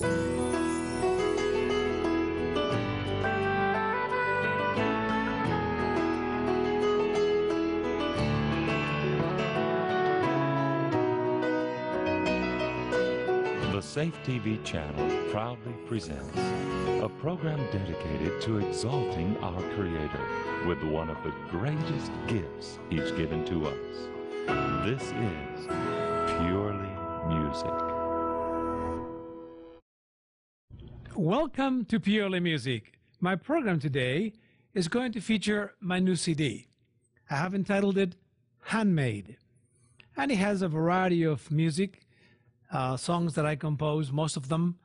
The Safe TV channel proudly presents a program dedicated to exalting our Creator with one of the greatest gifts He's given to us. This is Purely Music. Welcome to Purely Music. My program today is going to feature my new CD. I have entitled it Handmade. And it has a variety of music, uh, songs that I compose, most of them.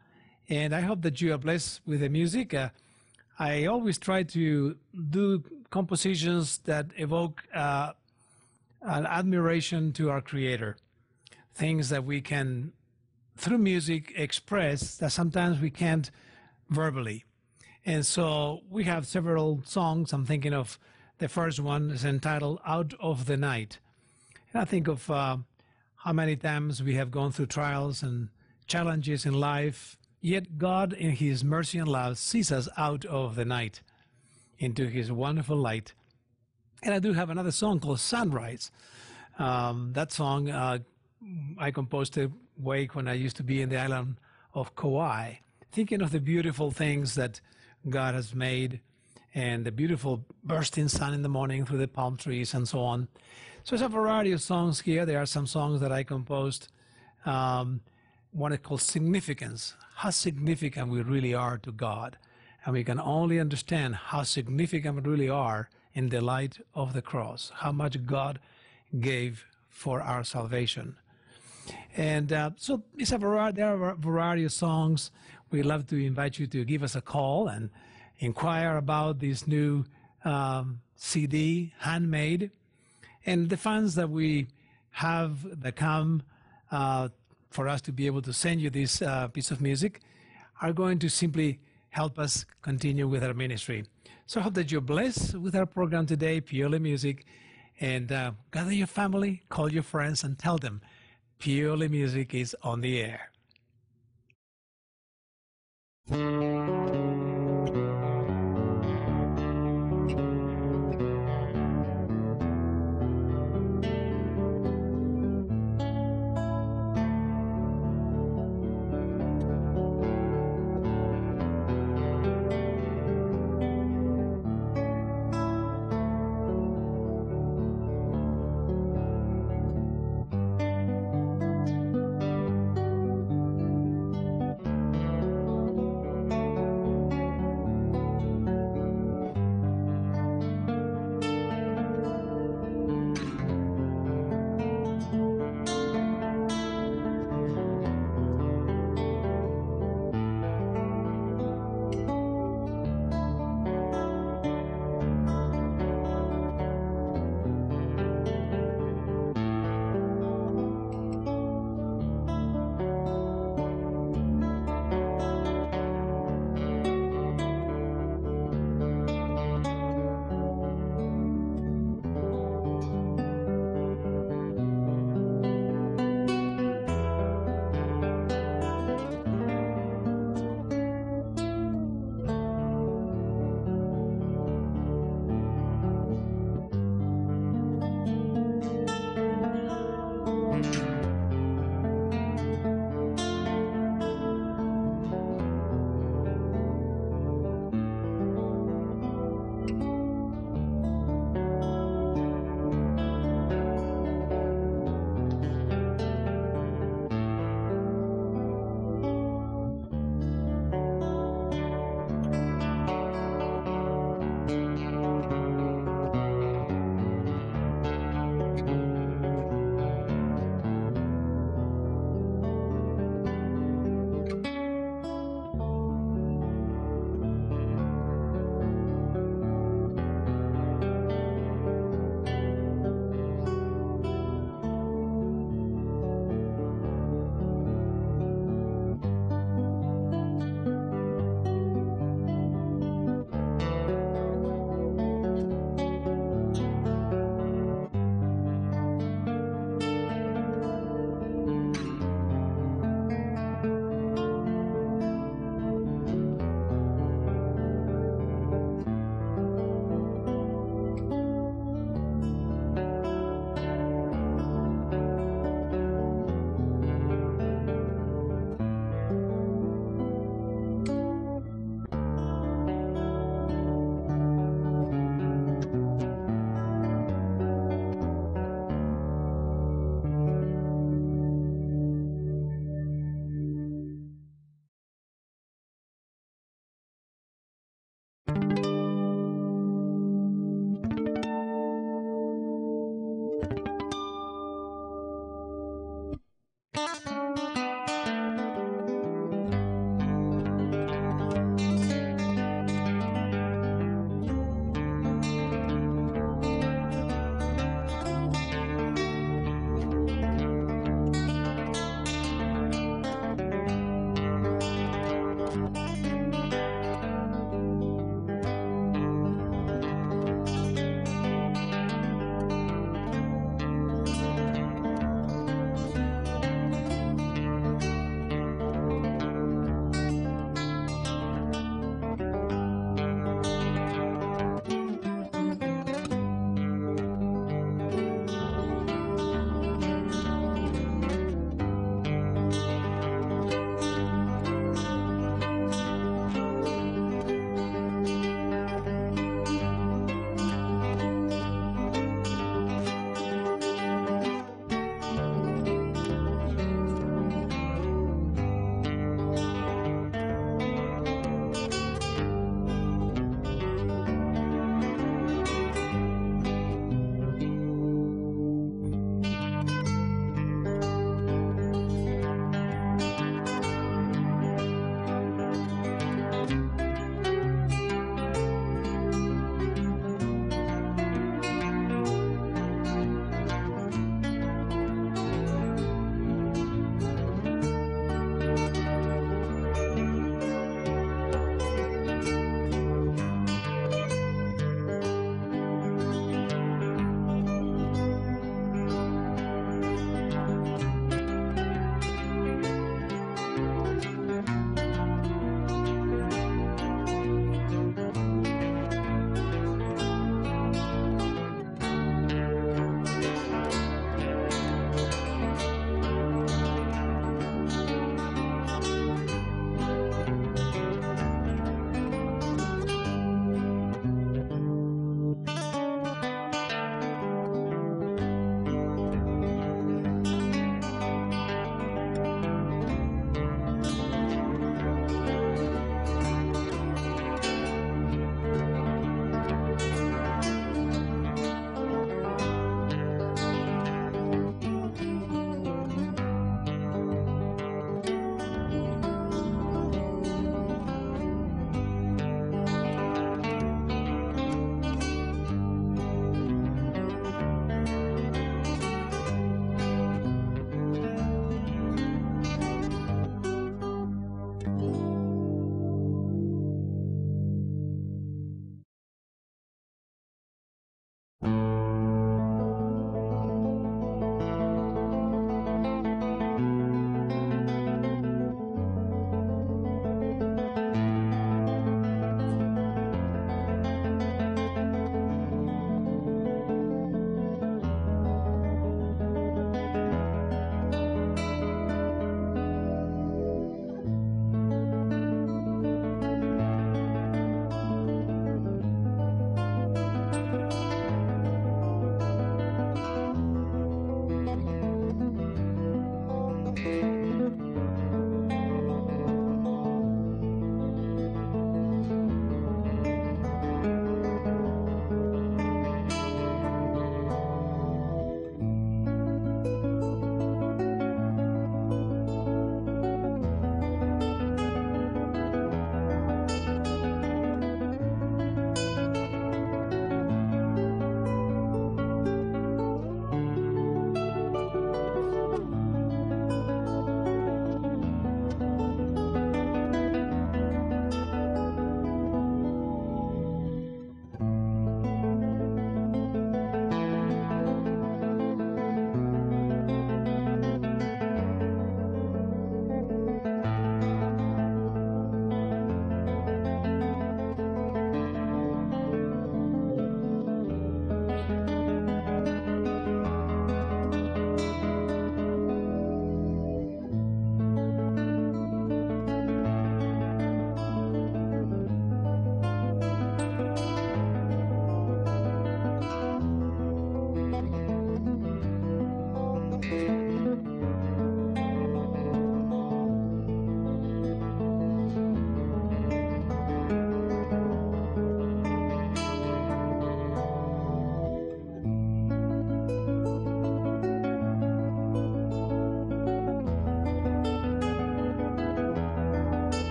And I hope that you are blessed with the music. Uh, I always try to do compositions that evoke uh, an admiration to our Creator, things that we can, through music, express that sometimes we can't verbally. And so we have several songs. I'm thinking of the first one is entitled Out of the Night. And I think of uh, how many times we have gone through trials and challenges in life, yet God, in His mercy and love, sees us out of the night into His wonderful light. And I do have another song called Sunrise. Um, that song uh, I composed a wake when I used to be in the island of Kauai, thinking of the beautiful things that God has made and the beautiful bursting sun in the morning through the palm trees and so on. So there's a variety of songs here. There are some songs that I composed. Um, one is called Significance, how significant we really are to God. And we can only understand how significant we really are in the light of the cross, how much God gave for our salvation. And uh, so it's a variety, there are a variety of songs. We'd love to invite you to give us a call and inquire about this new um, CD, handmade. And the funds that we have that come uh, for us to be able to send you this uh, piece of music are going to simply help us continue with our ministry. So I hope that you're blessed with our program today, Purely Music. And uh, gather your family, call your friends, and tell them Purely Music is on the air.